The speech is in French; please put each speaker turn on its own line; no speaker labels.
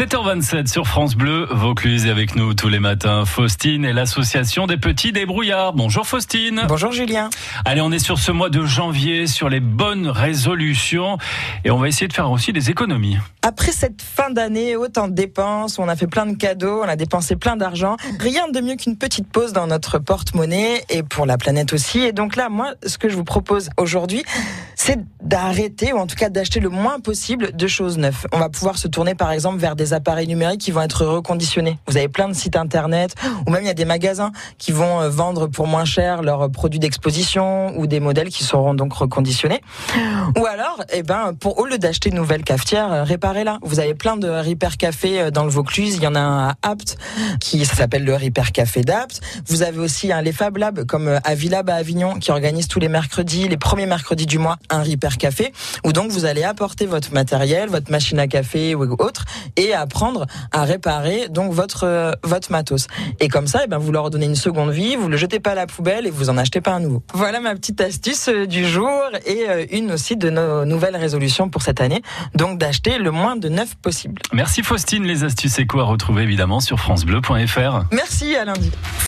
7h27 sur France Bleu, Vaucluse et avec nous tous les matins, Faustine et l'association des petits débrouillards. Bonjour Faustine.
Bonjour Julien.
Allez, on est sur ce mois de janvier, sur les bonnes résolutions et on va essayer de faire aussi des économies.
Après cette fin d'année, autant de dépenses, on a fait plein de cadeaux, on a dépensé plein d'argent. Rien de mieux qu'une petite pause dans notre porte-monnaie et pour la planète aussi. Et donc là, moi, ce que je vous propose aujourd'hui, c'est d'arrêter ou en tout cas d'acheter le moins possible de choses neuves. On va pouvoir se tourner par exemple vers des appareils numériques qui vont être reconditionnés. Vous avez plein de sites internet ou même il y a des magasins qui vont euh, vendre pour moins cher leurs produits d'exposition ou des modèles qui seront donc reconditionnés. Ou alors, eh ben, pour au lieu d'acheter une nouvelle cafetière, euh, réparez-la. Vous avez plein de Repair Café euh, dans le Vaucluse. Il y en a un à Apt qui s'appelle le Repair Café d'Apt. Vous avez aussi un les Fab Lab comme Avilab à Avignon qui organise tous les mercredis, les premiers mercredis du mois, un Repair Café où donc vous allez apporter votre matériel, votre machine à café ou autre et apprendre à réparer donc votre euh, votre matos. Et comme ça, eh ben vous leur donnez une seconde vie, vous le jetez pas à la poubelle et vous en achetez pas un nouveau. Voilà ma petite astuce euh, du jour et euh, une aussi de nos nouvelles résolutions pour cette année, donc d'acheter le moins de neuf possible.
Merci Faustine, les astuces éco à retrouver évidemment sur francebleu.fr.
Merci à lundi.